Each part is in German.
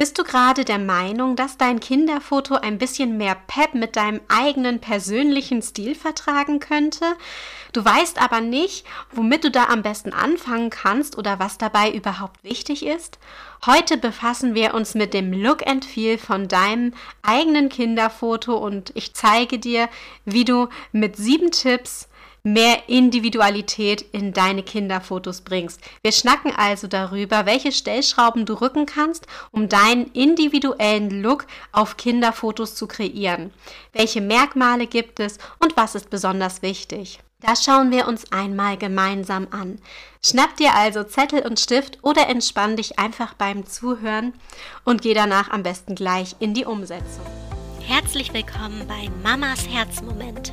Bist du gerade der Meinung, dass dein Kinderfoto ein bisschen mehr Pep mit deinem eigenen persönlichen Stil vertragen könnte? Du weißt aber nicht, womit du da am besten anfangen kannst oder was dabei überhaupt wichtig ist? Heute befassen wir uns mit dem Look and Feel von deinem eigenen Kinderfoto und ich zeige dir, wie du mit sieben Tipps mehr Individualität in deine Kinderfotos bringst. Wir schnacken also darüber, welche Stellschrauben du rücken kannst, um deinen individuellen Look auf Kinderfotos zu kreieren. Welche Merkmale gibt es und was ist besonders wichtig? Das schauen wir uns einmal gemeinsam an. Schnapp dir also Zettel und Stift oder entspann dich einfach beim Zuhören und geh danach am besten gleich in die Umsetzung. Herzlich willkommen bei Mamas Herzmomente.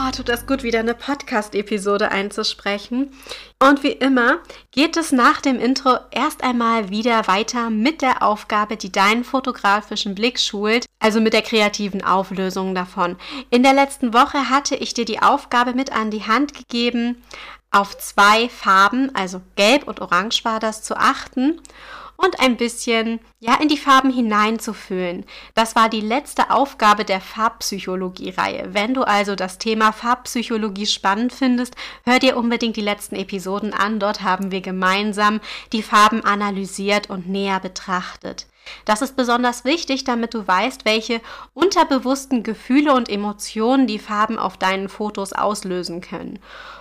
Oh, tut das gut, wieder eine Podcast-Episode einzusprechen. Und wie immer geht es nach dem Intro erst einmal wieder weiter mit der Aufgabe, die deinen fotografischen Blick schult, also mit der kreativen Auflösung davon. In der letzten Woche hatte ich dir die Aufgabe mit an die Hand gegeben, auf zwei Farben, also gelb und orange war das, zu achten und ein bisschen ja in die Farben hineinzufühlen. Das war die letzte Aufgabe der Farbpsychologie-Reihe. Wenn du also das Thema Farbpsychologie spannend findest, hör dir unbedingt die letzten Episoden an. Dort haben wir gemeinsam die Farben analysiert und näher betrachtet. Das ist besonders wichtig, damit du weißt, welche unterbewussten Gefühle und Emotionen die Farben auf deinen Fotos auslösen können.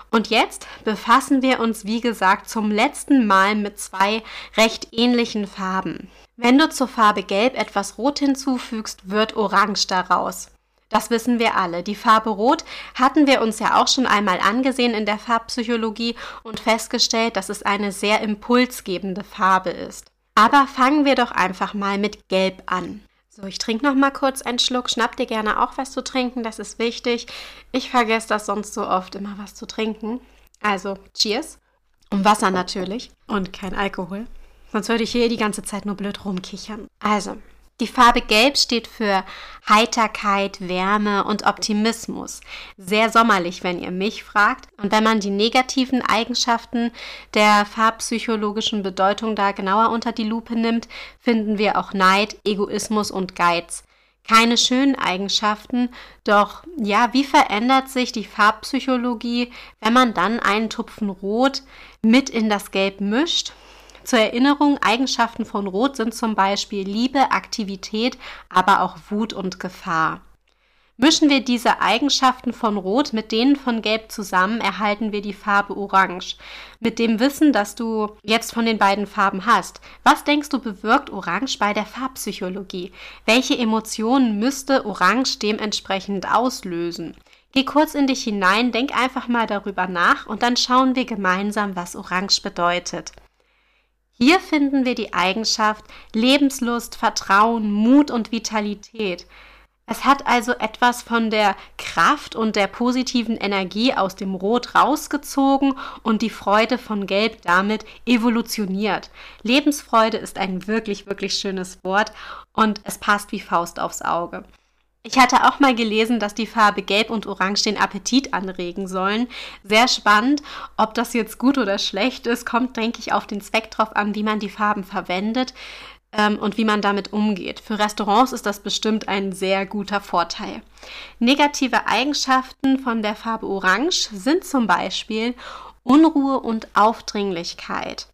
Und jetzt befassen wir uns, wie gesagt, zum letzten Mal mit zwei recht ähnlichen Farben. Wenn du zur Farbe Gelb etwas Rot hinzufügst, wird Orange daraus. Das wissen wir alle. Die Farbe Rot hatten wir uns ja auch schon einmal angesehen in der Farbpsychologie und festgestellt, dass es eine sehr impulsgebende Farbe ist. Aber fangen wir doch einfach mal mit Gelb an. So, ich trinke noch mal kurz einen Schluck. Schnapp dir gerne auch was zu trinken, das ist wichtig. Ich vergesse das sonst so oft, immer was zu trinken. Also, Cheers. Und Wasser natürlich. Und kein Alkohol. Sonst würde ich hier die ganze Zeit nur blöd rumkichern. Also, die Farbe Gelb steht für Heiterkeit, Wärme und Optimismus. Sehr sommerlich, wenn ihr mich fragt. Und wenn man die negativen Eigenschaften der farbpsychologischen Bedeutung da genauer unter die Lupe nimmt, finden wir auch Neid, Egoismus und Geiz. Keine schönen Eigenschaften, doch ja, wie verändert sich die Farbpsychologie, wenn man dann einen Tupfen Rot mit in das Gelb mischt? Zur Erinnerung, Eigenschaften von Rot sind zum Beispiel Liebe, Aktivität, aber auch Wut und Gefahr. Mischen wir diese Eigenschaften von Rot mit denen von Gelb zusammen, erhalten wir die Farbe Orange. Mit dem Wissen, das du jetzt von den beiden Farben hast, was denkst du bewirkt Orange bei der Farbpsychologie? Welche Emotionen müsste Orange dementsprechend auslösen? Geh kurz in dich hinein, denk einfach mal darüber nach und dann schauen wir gemeinsam, was Orange bedeutet. Hier finden wir die Eigenschaft Lebenslust, Vertrauen, Mut und Vitalität. Es hat also etwas von der Kraft und der positiven Energie aus dem Rot rausgezogen und die Freude von Gelb damit evolutioniert. Lebensfreude ist ein wirklich, wirklich schönes Wort und es passt wie Faust aufs Auge. Ich hatte auch mal gelesen, dass die Farbe Gelb und Orange den Appetit anregen sollen. Sehr spannend. Ob das jetzt gut oder schlecht ist, kommt, denke ich, auf den Zweck drauf an, wie man die Farben verwendet ähm, und wie man damit umgeht. Für Restaurants ist das bestimmt ein sehr guter Vorteil. Negative Eigenschaften von der Farbe Orange sind zum Beispiel Unruhe und Aufdringlichkeit.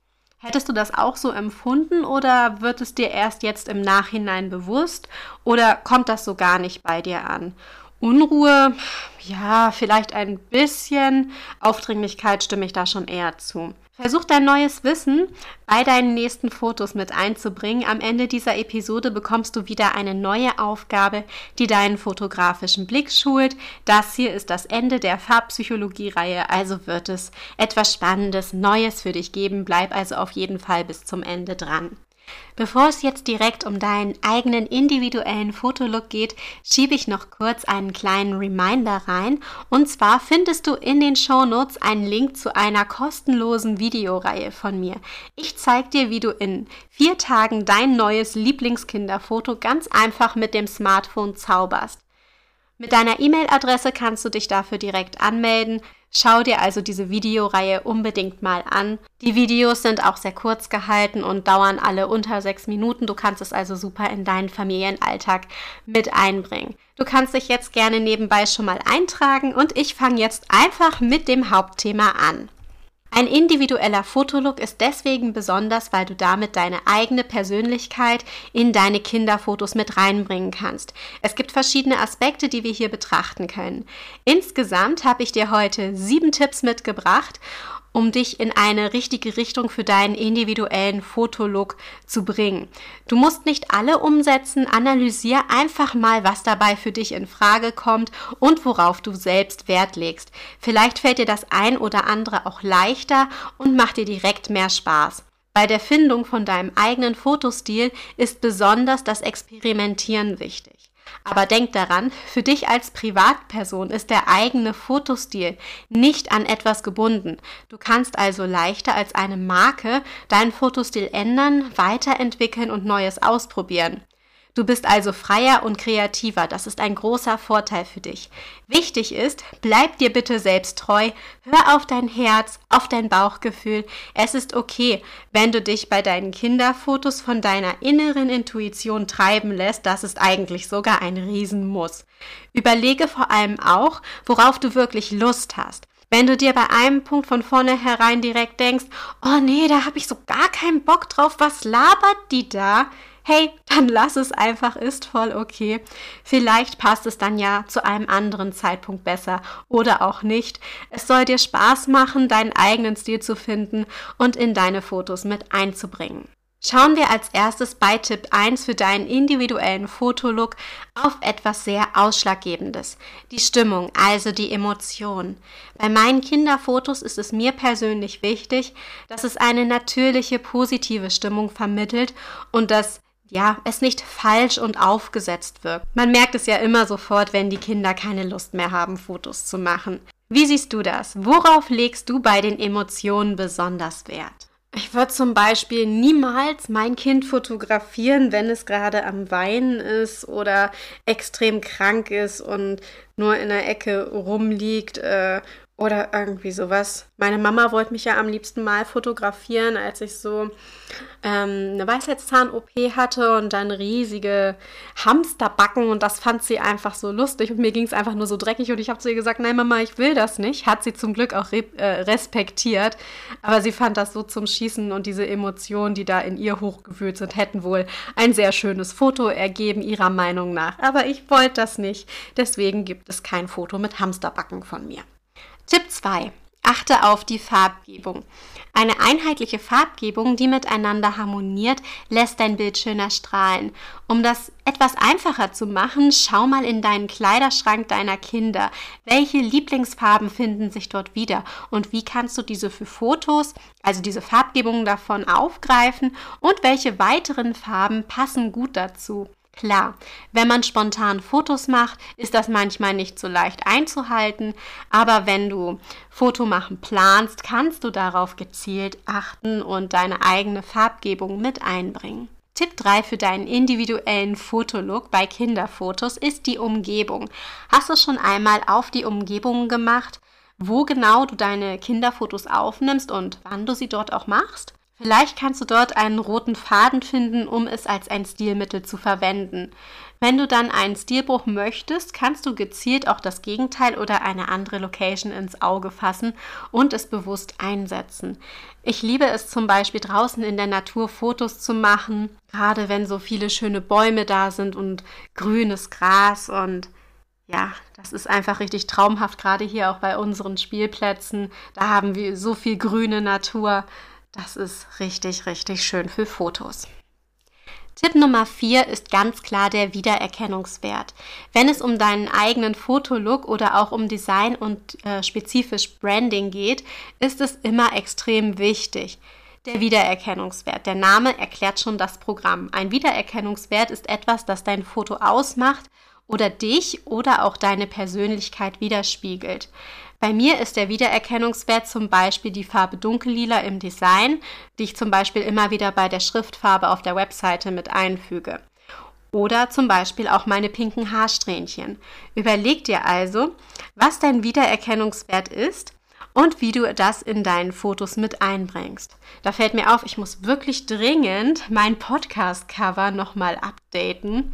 Hättest du das auch so empfunden oder wird es dir erst jetzt im Nachhinein bewusst oder kommt das so gar nicht bei dir an? Unruhe, ja, vielleicht ein bisschen. Aufdringlichkeit stimme ich da schon eher zu. Versuch dein neues Wissen bei deinen nächsten Fotos mit einzubringen. Am Ende dieser Episode bekommst du wieder eine neue Aufgabe, die deinen fotografischen Blick schult. Das hier ist das Ende der Farbpsychologie-Reihe, also wird es etwas Spannendes, Neues für dich geben. Bleib also auf jeden Fall bis zum Ende dran. Bevor es jetzt direkt um deinen eigenen individuellen Fotolook geht, schiebe ich noch kurz einen kleinen Reminder rein. Und zwar findest du in den Shownotes einen Link zu einer kostenlosen Videoreihe von mir. Ich zeige dir, wie du in vier Tagen dein neues Lieblingskinderfoto ganz einfach mit dem Smartphone zauberst. Mit deiner E-Mail-Adresse kannst du dich dafür direkt anmelden. Schau dir also diese Videoreihe unbedingt mal an. Die Videos sind auch sehr kurz gehalten und dauern alle unter sechs Minuten. Du kannst es also super in deinen Familienalltag mit einbringen. Du kannst dich jetzt gerne nebenbei schon mal eintragen und ich fange jetzt einfach mit dem Hauptthema an. Ein individueller Fotolook ist deswegen besonders, weil du damit deine eigene Persönlichkeit in deine Kinderfotos mit reinbringen kannst. Es gibt verschiedene Aspekte, die wir hier betrachten können. Insgesamt habe ich dir heute sieben Tipps mitgebracht um dich in eine richtige Richtung für deinen individuellen Fotolook zu bringen. Du musst nicht alle umsetzen, analysier einfach mal, was dabei für dich in Frage kommt und worauf du selbst Wert legst. Vielleicht fällt dir das ein oder andere auch leichter und macht dir direkt mehr Spaß. Bei der Findung von deinem eigenen Fotostil ist besonders das Experimentieren wichtig. Aber denk daran, für dich als Privatperson ist der eigene Fotostil nicht an etwas gebunden. Du kannst also leichter als eine Marke deinen Fotostil ändern, weiterentwickeln und Neues ausprobieren. Du bist also freier und kreativer. Das ist ein großer Vorteil für dich. Wichtig ist, bleib dir bitte selbst treu. Hör auf dein Herz, auf dein Bauchgefühl. Es ist okay, wenn du dich bei deinen Kinderfotos von deiner inneren Intuition treiben lässt. Das ist eigentlich sogar ein Riesenmuss. Überlege vor allem auch, worauf du wirklich Lust hast. Wenn du dir bei einem Punkt von vornherein direkt denkst, oh nee, da habe ich so gar keinen Bock drauf, was labert die da? Hey, dann lass es einfach, ist voll okay. Vielleicht passt es dann ja zu einem anderen Zeitpunkt besser oder auch nicht. Es soll dir Spaß machen, deinen eigenen Stil zu finden und in deine Fotos mit einzubringen. Schauen wir als erstes bei Tipp 1 für deinen individuellen Fotolook auf etwas sehr Ausschlaggebendes. Die Stimmung, also die Emotion. Bei meinen Kinderfotos ist es mir persönlich wichtig, dass es eine natürliche, positive Stimmung vermittelt und dass ja, es nicht falsch und aufgesetzt wirkt. Man merkt es ja immer sofort, wenn die Kinder keine Lust mehr haben, Fotos zu machen. Wie siehst du das? Worauf legst du bei den Emotionen besonders Wert? Ich würde zum Beispiel niemals mein Kind fotografieren, wenn es gerade am Weinen ist oder extrem krank ist und nur in der Ecke rumliegt äh, oder irgendwie sowas. Meine Mama wollte mich ja am liebsten mal fotografieren, als ich so ähm, eine Weisheitszahn-OP hatte und dann riesige Hamsterbacken und das fand sie einfach so lustig und mir ging es einfach nur so dreckig und ich habe zu ihr gesagt, nein Mama, ich will das nicht. Hat sie zum Glück auch re äh, respektiert, aber sie fand das so zum Schießen und diese Emotionen, die da in ihr hochgewühlt sind, hätten wohl ein sehr schönes Foto ergeben, ihrer Meinung nach. Aber ich wollte das nicht, deswegen gibt es kein Foto mit Hamsterbacken von mir. Tipp 2. Achte auf die Farbgebung. Eine einheitliche Farbgebung, die miteinander harmoniert, lässt dein Bild schöner strahlen. Um das etwas einfacher zu machen, schau mal in deinen Kleiderschrank deiner Kinder. Welche Lieblingsfarben finden sich dort wieder und wie kannst du diese für Fotos, also diese Farbgebungen davon aufgreifen und welche weiteren Farben passen gut dazu? Klar, wenn man spontan Fotos macht, ist das manchmal nicht so leicht einzuhalten, aber wenn du Fotomachen planst, kannst du darauf gezielt achten und deine eigene Farbgebung mit einbringen. Tipp 3 für deinen individuellen Fotolook bei Kinderfotos ist die Umgebung. Hast du schon einmal auf die Umgebung gemacht, wo genau du deine Kinderfotos aufnimmst und wann du sie dort auch machst? Vielleicht kannst du dort einen roten Faden finden, um es als ein Stilmittel zu verwenden. Wenn du dann einen Stilbruch möchtest, kannst du gezielt auch das Gegenteil oder eine andere Location ins Auge fassen und es bewusst einsetzen. Ich liebe es zum Beispiel draußen in der Natur Fotos zu machen, gerade wenn so viele schöne Bäume da sind und grünes Gras und ja, das ist einfach richtig traumhaft, gerade hier auch bei unseren Spielplätzen. Da haben wir so viel grüne Natur. Das ist richtig, richtig schön für Fotos. Tipp Nummer 4 ist ganz klar der Wiedererkennungswert. Wenn es um deinen eigenen Fotolook oder auch um Design und äh, spezifisch Branding geht, ist es immer extrem wichtig. Der Wiedererkennungswert. Der Name erklärt schon das Programm. Ein Wiedererkennungswert ist etwas, das dein Foto ausmacht oder dich oder auch deine Persönlichkeit widerspiegelt. Bei mir ist der Wiedererkennungswert zum Beispiel die Farbe Dunkellila im Design, die ich zum Beispiel immer wieder bei der Schriftfarbe auf der Webseite mit einfüge. Oder zum Beispiel auch meine pinken Haarsträhnchen. Überleg dir also, was dein Wiedererkennungswert ist und wie du das in deinen Fotos mit einbringst. Da fällt mir auf, ich muss wirklich dringend mein Podcast-Cover nochmal updaten.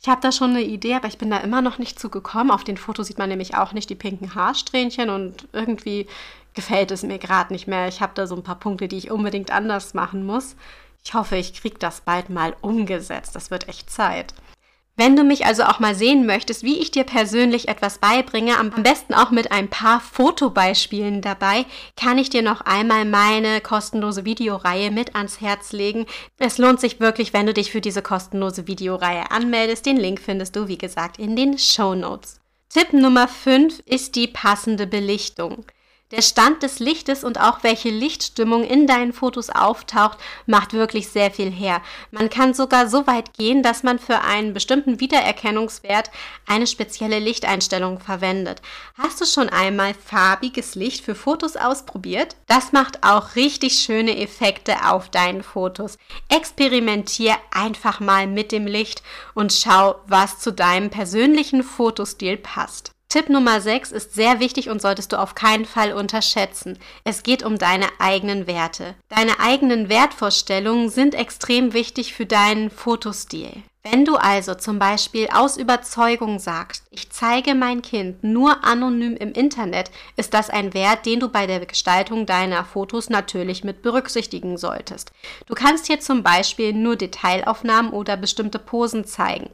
Ich habe da schon eine Idee, aber ich bin da immer noch nicht zugekommen. Auf den Fotos sieht man nämlich auch nicht die pinken Haarsträhnchen und irgendwie gefällt es mir gerade nicht mehr. Ich habe da so ein paar Punkte, die ich unbedingt anders machen muss. Ich hoffe, ich kriege das bald mal umgesetzt. Das wird echt Zeit. Wenn du mich also auch mal sehen möchtest, wie ich dir persönlich etwas beibringe, am besten auch mit ein paar Fotobeispielen dabei, kann ich dir noch einmal meine kostenlose Videoreihe mit ans Herz legen. Es lohnt sich wirklich, wenn du dich für diese kostenlose Videoreihe anmeldest. Den Link findest du, wie gesagt, in den Show Notes. Tipp Nummer 5 ist die passende Belichtung. Der Stand des Lichtes und auch welche Lichtstimmung in deinen Fotos auftaucht, macht wirklich sehr viel her. Man kann sogar so weit gehen, dass man für einen bestimmten Wiedererkennungswert eine spezielle Lichteinstellung verwendet. Hast du schon einmal farbiges Licht für Fotos ausprobiert? Das macht auch richtig schöne Effekte auf deinen Fotos. Experimentier einfach mal mit dem Licht und schau, was zu deinem persönlichen Fotostil passt. Tipp Nummer 6 ist sehr wichtig und solltest du auf keinen Fall unterschätzen. Es geht um deine eigenen Werte. Deine eigenen Wertvorstellungen sind extrem wichtig für deinen Fotostil. Wenn du also zum Beispiel aus Überzeugung sagst, ich zeige mein Kind nur anonym im Internet, ist das ein Wert, den du bei der Gestaltung deiner Fotos natürlich mit berücksichtigen solltest. Du kannst hier zum Beispiel nur Detailaufnahmen oder bestimmte Posen zeigen.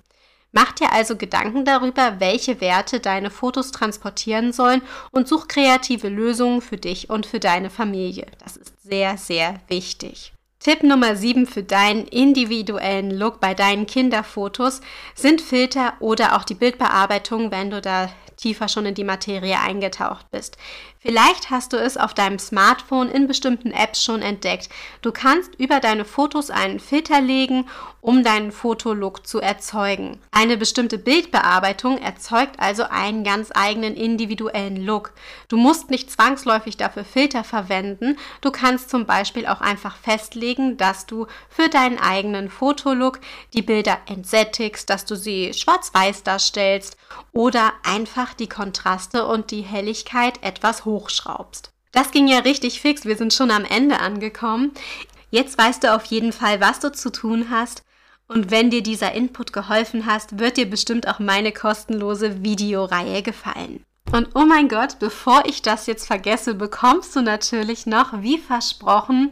Mach dir also Gedanken darüber, welche Werte deine Fotos transportieren sollen und such kreative Lösungen für dich und für deine Familie. Das ist sehr, sehr wichtig. Tipp Nummer 7 für deinen individuellen Look bei deinen Kinderfotos sind Filter oder auch die Bildbearbeitung, wenn du da tiefer schon in die Materie eingetaucht bist. Vielleicht hast du es auf deinem Smartphone in bestimmten Apps schon entdeckt. Du kannst über deine Fotos einen Filter legen, um deinen Fotolook zu erzeugen. Eine bestimmte Bildbearbeitung erzeugt also einen ganz eigenen individuellen Look. Du musst nicht zwangsläufig dafür Filter verwenden. Du kannst zum Beispiel auch einfach festlegen, dass du für deinen eigenen Fotolook die Bilder entsättigst, dass du sie schwarz-weiß darstellst oder einfach die Kontraste und die Helligkeit etwas hochschraubst. Das ging ja richtig fix, wir sind schon am Ende angekommen. Jetzt weißt du auf jeden Fall, was du zu tun hast. Und wenn dir dieser Input geholfen hast, wird dir bestimmt auch meine kostenlose Videoreihe gefallen. Und oh mein Gott, bevor ich das jetzt vergesse, bekommst du natürlich noch, wie versprochen,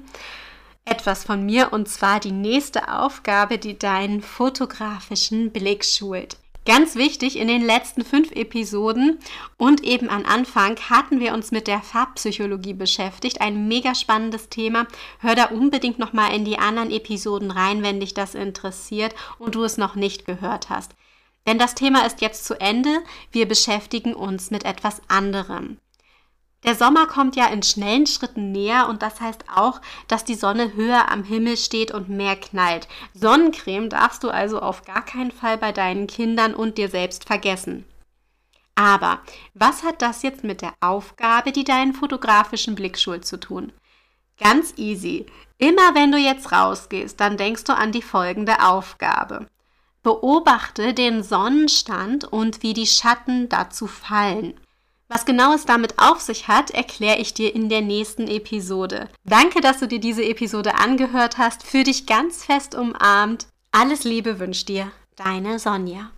etwas von mir und zwar die nächste Aufgabe, die deinen fotografischen Blick schult. Ganz wichtig, in den letzten fünf Episoden und eben am Anfang hatten wir uns mit der Farbpsychologie beschäftigt. Ein mega spannendes Thema. Hör da unbedingt nochmal in die anderen Episoden rein, wenn dich das interessiert und du es noch nicht gehört hast. Denn das Thema ist jetzt zu Ende. Wir beschäftigen uns mit etwas anderem. Der Sommer kommt ja in schnellen Schritten näher und das heißt auch, dass die Sonne höher am Himmel steht und mehr knallt. Sonnencreme darfst du also auf gar keinen Fall bei deinen Kindern und dir selbst vergessen. Aber was hat das jetzt mit der Aufgabe, die deinen fotografischen Blick schult, zu tun? Ganz easy. Immer wenn du jetzt rausgehst, dann denkst du an die folgende Aufgabe. Beobachte den Sonnenstand und wie die Schatten dazu fallen. Was genau es damit auf sich hat, erkläre ich dir in der nächsten Episode. Danke, dass du dir diese Episode angehört hast. Für dich ganz fest umarmt. Alles Liebe wünscht dir deine Sonja.